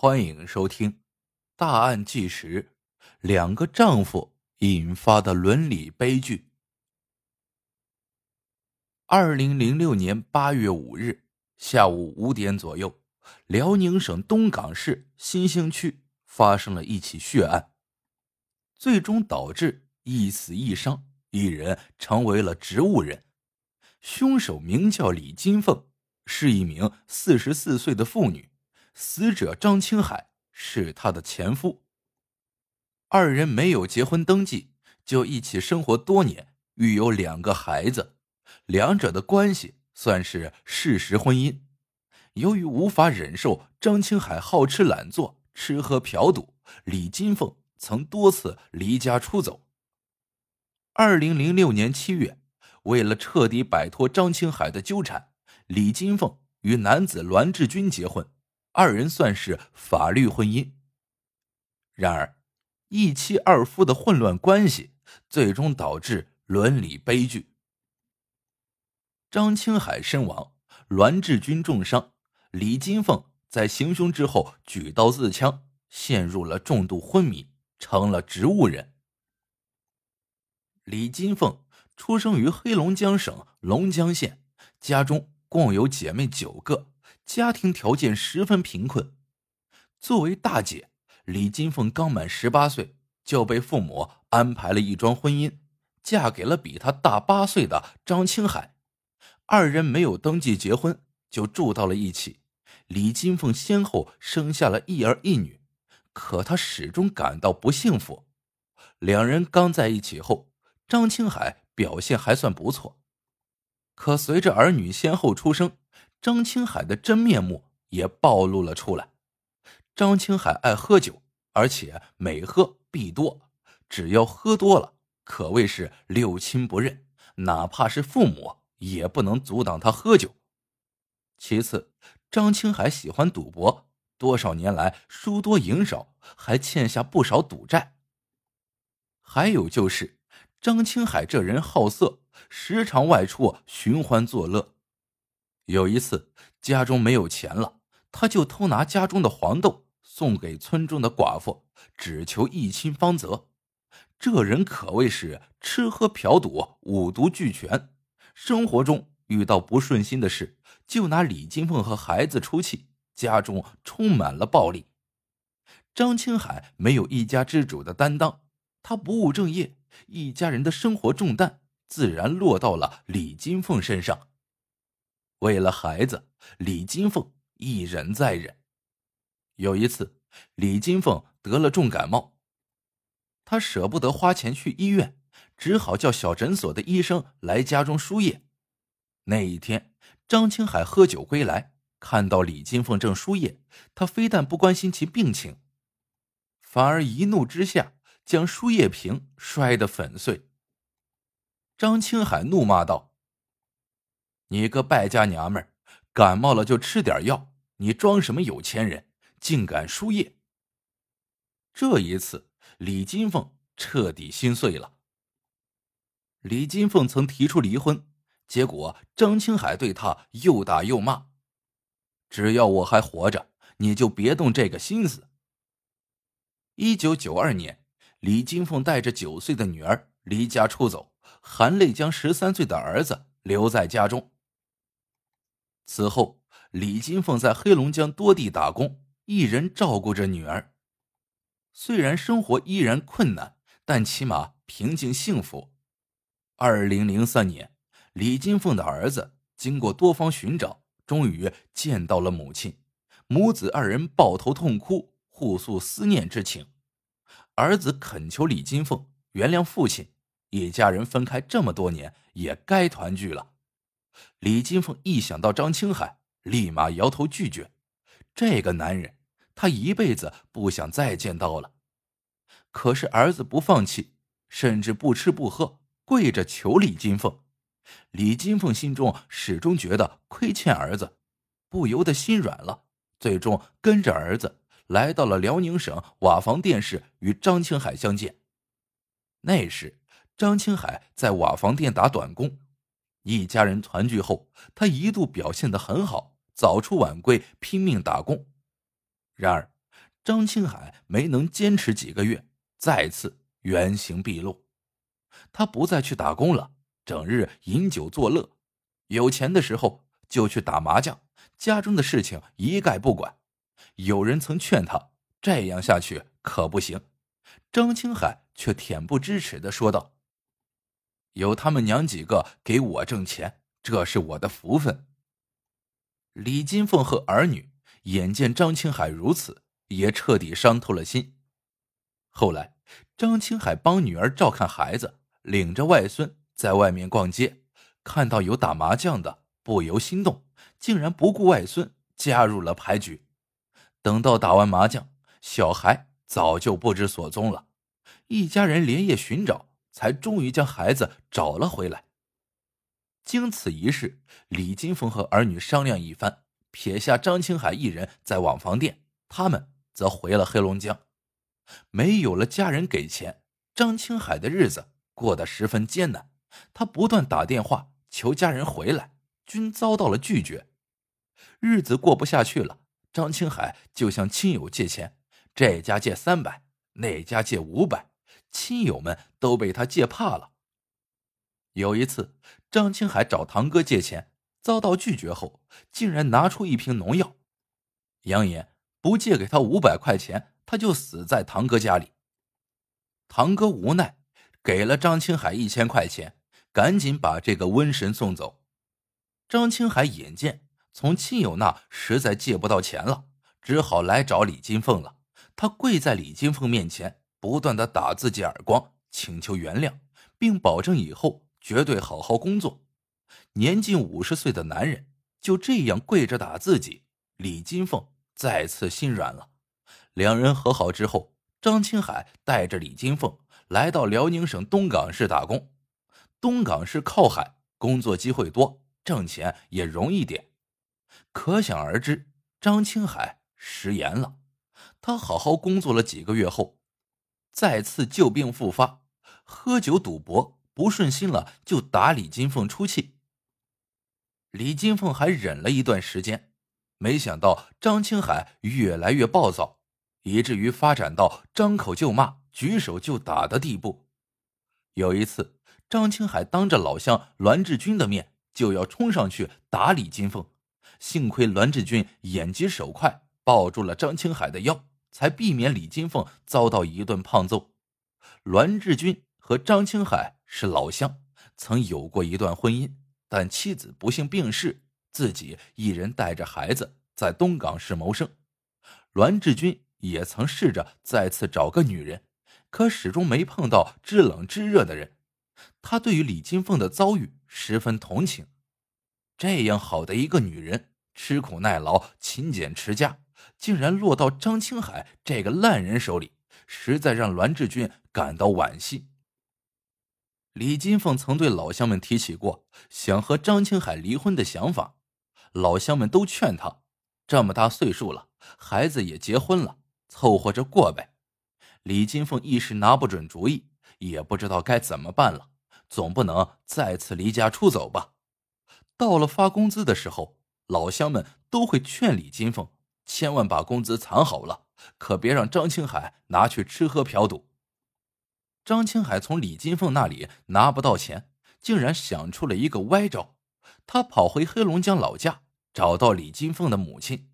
欢迎收听《大案纪实》，两个丈夫引发的伦理悲剧。二零零六年八月五日下午五点左右，辽宁省东港市新兴区发生了一起血案，最终导致一死一伤，一人成为了植物人。凶手名叫李金凤，是一名四十四岁的妇女。死者张青海是她的前夫。二人没有结婚登记，就一起生活多年，育有两个孩子。两者的关系算是事实婚姻。由于无法忍受张青海好吃懒做、吃喝嫖赌，李金凤曾多次离家出走。二零零六年七月，为了彻底摆脱张青海的纠缠，李金凤与男子栾志军结婚。二人算是法律婚姻。然而，一妻二夫的混乱关系，最终导致伦理悲剧。张青海身亡，栾志军重伤，李金凤在行凶之后举刀自枪，陷入了重度昏迷，成了植物人。李金凤出生于黑龙江省龙江县，家中共有姐妹九个。家庭条件十分贫困，作为大姐，李金凤刚满十八岁就被父母安排了一桩婚姻，嫁给了比她大八岁的张青海。二人没有登记结婚就住到了一起。李金凤先后生下了一儿一女，可她始终感到不幸福。两人刚在一起后，张青海表现还算不错，可随着儿女先后出生。张青海的真面目也暴露了出来。张青海爱喝酒，而且每喝必多，只要喝多了，可谓是六亲不认，哪怕是父母也不能阻挡他喝酒。其次，张青海喜欢赌博，多少年来输多赢少，还欠下不少赌债。还有就是，张青海这人好色，时常外出寻欢作乐。有一次，家中没有钱了，他就偷拿家中的黄豆送给村中的寡妇，只求一亲芳泽。这人可谓是吃喝嫖赌五毒俱全，生活中遇到不顺心的事，就拿李金凤和孩子出气，家中充满了暴力。张青海没有一家之主的担当，他不务正业，一家人的生活重担自然落到了李金凤身上。为了孩子，李金凤一忍再忍。有一次，李金凤得了重感冒，她舍不得花钱去医院，只好叫小诊所的医生来家中输液。那一天，张青海喝酒归来，看到李金凤正输液，他非但不关心其病情，反而一怒之下将输液瓶摔得粉碎。张青海怒骂道。你个败家娘们儿，感冒了就吃点药，你装什么有钱人？竟敢输液！这一次，李金凤彻底心碎了。李金凤曾提出离婚，结果张青海对她又打又骂：“只要我还活着，你就别动这个心思。”一九九二年，李金凤带着九岁的女儿离家出走，含泪将十三岁的儿子留在家中。此后，李金凤在黑龙江多地打工，一人照顾着女儿。虽然生活依然困难，但起码平静幸福。二零零三年，李金凤的儿子经过多方寻找，终于见到了母亲，母子二人抱头痛哭，互诉思念之情。儿子恳求李金凤原谅父亲，一家人分开这么多年，也该团聚了。李金凤一想到张青海，立马摇头拒绝。这个男人，他一辈子不想再见到了。可是儿子不放弃，甚至不吃不喝，跪着求李金凤。李金凤心中始终觉得亏欠儿子，不由得心软了。最终跟着儿子来到了辽宁省瓦房店市，与张青海相见。那时，张青海在瓦房店打短工。一家人团聚后，他一度表现得很好，早出晚归，拼命打工。然而，张青海没能坚持几个月，再次原形毕露。他不再去打工了，整日饮酒作乐，有钱的时候就去打麻将，家中的事情一概不管。有人曾劝他这样下去可不行，张青海却恬不知耻的说道：“有他们娘几个给我挣钱，这是我的福分。”李金凤和儿女眼见张青海如此，也彻底伤透了心。后来，张青海帮女儿照看孩子，领着外孙在外面逛街，看到有打麻将的，不由心动，竟然不顾外孙加入了牌局。等到打完麻将，小孩早就不知所踪了。一家人连夜寻找，才终于将孩子找了回来。经此一事，李金峰和儿女商量一番，撇下张青海一人在网房店，他们则回了黑龙江。没有了家人给钱，张青海的日子过得十分艰难。他不断打电话求家人回来，均遭到了拒绝。日子过不下去了。张青海就向亲友借钱，这家借三百，那家借五百，亲友们都被他借怕了。有一次，张青海找堂哥借钱，遭到拒绝后，竟然拿出一瓶农药，扬言不借给他五百块钱，他就死在堂哥家里。堂哥无奈，给了张青海一千块钱，赶紧把这个瘟神送走。张青海眼见。从亲友那实在借不到钱了，只好来找李金凤了。他跪在李金凤面前，不断的打自己耳光，请求原谅，并保证以后绝对好好工作。年近五十岁的男人就这样跪着打自己，李金凤再次心软了。两人和好之后，张青海带着李金凤来到辽宁省东港市打工。东港市靠海，工作机会多，挣钱也容易点。可想而知，张青海食言了。他好好工作了几个月后，再次旧病复发，喝酒赌博不顺心了，就打李金凤出气。李金凤还忍了一段时间，没想到张青海越来越暴躁，以至于发展到张口就骂、举手就打的地步。有一次，张青海当着老乡栾志军的面，就要冲上去打李金凤。幸亏栾志军眼疾手快，抱住了张青海的腰，才避免李金凤遭到一顿胖揍。栾志军和张青海是老乡，曾有过一段婚姻，但妻子不幸病逝，自己一人带着孩子在东港市谋生。栾志军也曾试着再次找个女人，可始终没碰到知冷知热的人。他对于李金凤的遭遇十分同情。这样好的一个女人，吃苦耐劳、勤俭持家，竟然落到张青海这个烂人手里，实在让栾志军感到惋惜。李金凤曾对老乡们提起过想和张青海离婚的想法，老乡们都劝他，这么大岁数了，孩子也结婚了，凑合着过呗。李金凤一时拿不准主意，也不知道该怎么办了，总不能再次离家出走吧。到了发工资的时候，老乡们都会劝李金凤千万把工资藏好了，可别让张青海拿去吃喝嫖赌。张青海从李金凤那里拿不到钱，竟然想出了一个歪招。他跑回黑龙江老家，找到李金凤的母亲：“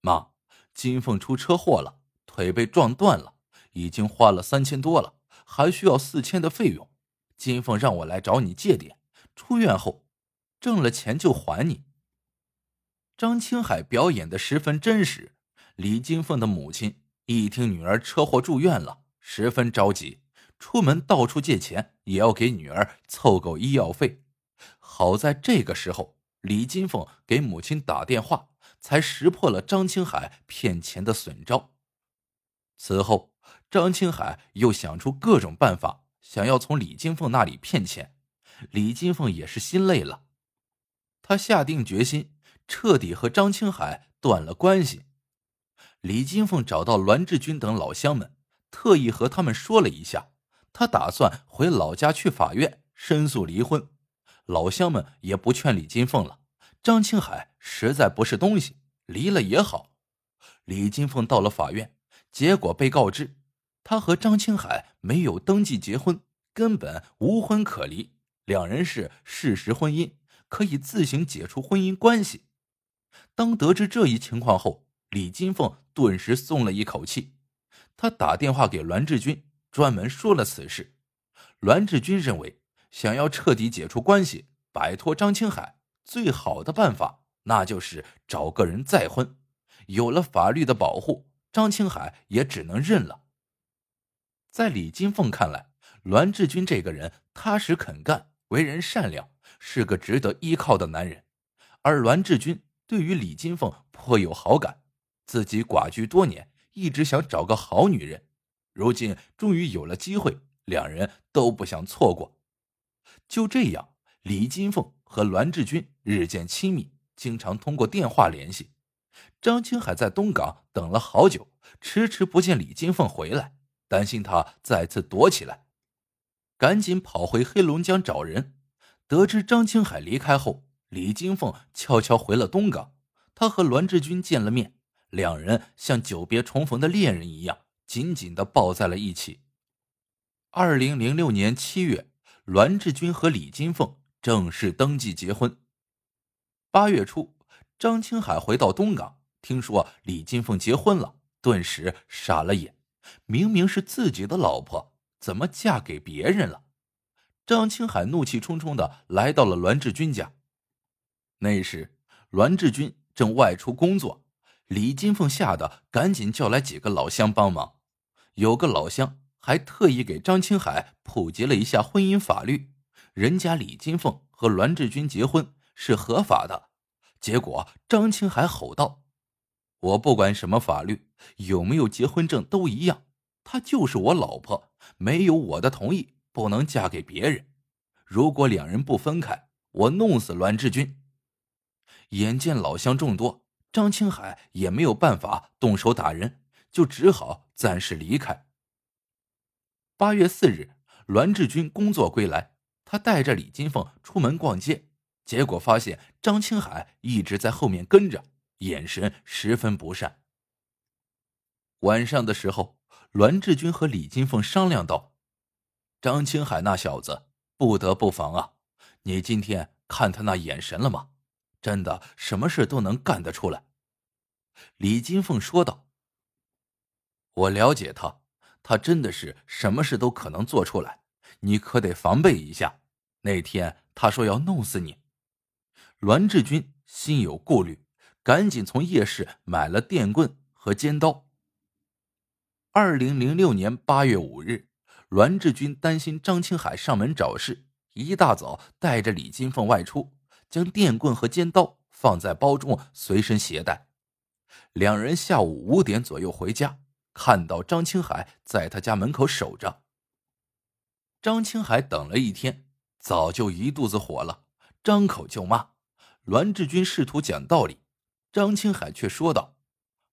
妈，金凤出车祸了，腿被撞断了，已经花了三千多了，还需要四千的费用。金凤让我来找你借点，出院后。”挣了钱就还你。张青海表演的十分真实。李金凤的母亲一听女儿车祸住院了，十分着急，出门到处借钱，也要给女儿凑够医药费。好在这个时候，李金凤给母亲打电话，才识破了张青海骗钱的损招。此后，张青海又想出各种办法，想要从李金凤那里骗钱。李金凤也是心累了。他下定决心，彻底和张青海断了关系。李金凤找到栾志军等老乡们，特意和他们说了一下，他打算回老家去法院申诉离婚。老乡们也不劝李金凤了，张青海实在不是东西，离了也好。李金凤到了法院，结果被告知，他和张青海没有登记结婚，根本无婚可离，两人是事实婚姻，可以自行解除婚姻关系。当得知这一情况后，李金凤顿时松了一口气。他打电话给栾志军，专门说了此事。栾志军认为，想要彻底解除关系，摆脱张青海，最好的办法那就是找个人再婚。有了法律的保护，张青海也只能认了。在李金凤看来，栾志军这个人踏实肯干，为人善良，是个值得依靠的男人。而栾志军对于李金凤颇有好感，自己寡居多年，一直想找个好女人，如今终于有了机会，两人都不想错过。就这样，李金凤和栾志军日渐亲密，经常通过电话联系。张青海在东港等了好久，迟迟不见李金凤回来，担心她再次躲起来，赶紧跑回黑龙江找人。得知张青海离开后，李金凤悄悄回了东港。他和栾志军见了面，两人像久别重逢的恋人一样，紧紧的抱在了一起。二零零六年七月，栾志军和李金凤正式登记结婚。八月初，张青海回到东港。听说李金凤结婚了，顿时傻了眼。明明是自己的老婆，怎么嫁给别人了？张青海怒气冲冲的来到了栾志军家。那时，栾志军正外出工作，李金凤吓得赶紧叫来几个老乡帮忙。有个老乡还特意给张青海普及了一下婚姻法律，人家李金凤和栾志军结婚是合法的。结果张青海吼道。我不管什么法律，有没有结婚证都一样。她就是我老婆，没有我的同意，不能嫁给别人。如果两人不分开，我弄死栾志军。眼见老乡众多，张青海也没有办法动手打人，就只好暂时离开。八月四日，栾志军工作归来，他带着李金凤出门逛街，结果发现张青海一直在后面跟着。眼神十分不善。晚上的时候，栾志军和李金凤商量道：“张青海那小子不得不防啊！你今天看他那眼神了吗？真的什么事都能干得出来。”李金凤说道：“我了解他，他真的是什么事都可能做出来，你可得防备一下。那天他说要弄死你。”栾志军心有顾虑。赶紧从夜市买了电棍和尖刀。二零零六年八月五日，栾志军担心张青海上门找事，一大早带着李金凤外出，将电棍和尖刀放在包中随身携带。两人下午五点左右回家，看到张青海在他家门口守着。张青海等了一天，早就一肚子火了，张口就骂。栾志军试图讲道理。张青海却说道：“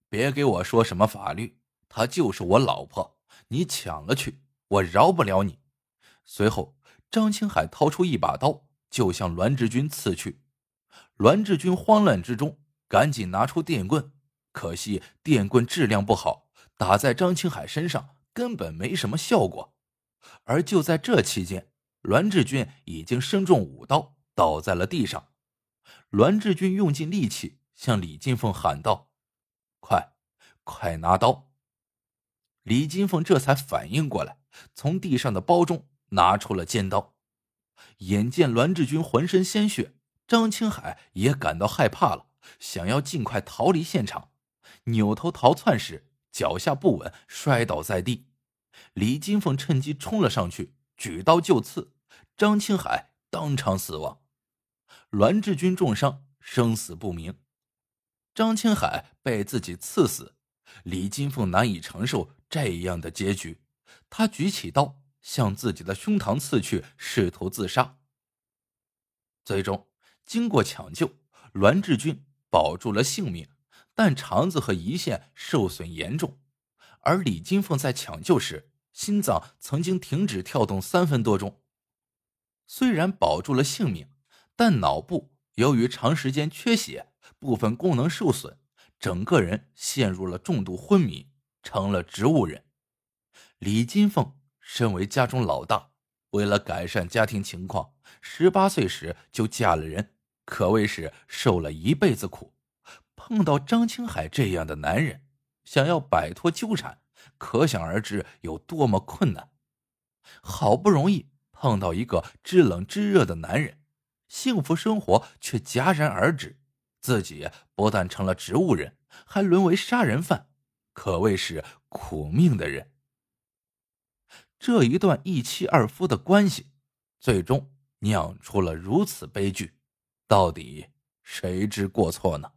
别给我说什么法律，她就是我老婆，你抢了去，我饶不了你。”随后，张青海掏出一把刀，就向栾志军刺去。栾志军慌乱之中，赶紧拿出电棍，可惜电棍质量不好，打在张青海身上根本没什么效果。而就在这期间，栾志军已经身中五刀，倒在了地上。栾志军用尽力气。向李金凤喊道：“快，快拿刀！”李金凤这才反应过来，从地上的包中拿出了尖刀。眼见栾志军浑身鲜血，张青海也感到害怕了，想要尽快逃离现场。扭头逃窜时，脚下不稳，摔倒在地。李金凤趁机冲了上去，举刀就刺，张青海当场死亡。栾志军重伤，生死不明。张青海被自己刺死，李金凤难以承受这样的结局，他举起刀向自己的胸膛刺去，试图自杀。最终，经过抢救，栾志军保住了性命，但肠子和胰腺受损严重。而李金凤在抢救时，心脏曾经停止跳动三分多钟。虽然保住了性命，但脑部由于长时间缺血。部分功能受损，整个人陷入了重度昏迷，成了植物人。李金凤身为家中老大，为了改善家庭情况，十八岁时就嫁了人，可谓是受了一辈子苦。碰到张青海这样的男人，想要摆脱纠缠，可想而知有多么困难。好不容易碰到一个知冷知热的男人，幸福生活却戛然而止，自己不但成了植物人，还沦为杀人犯，可谓是苦命的人。这一段一妻二夫的关系，最终酿出了如此悲剧，到底谁知过错呢？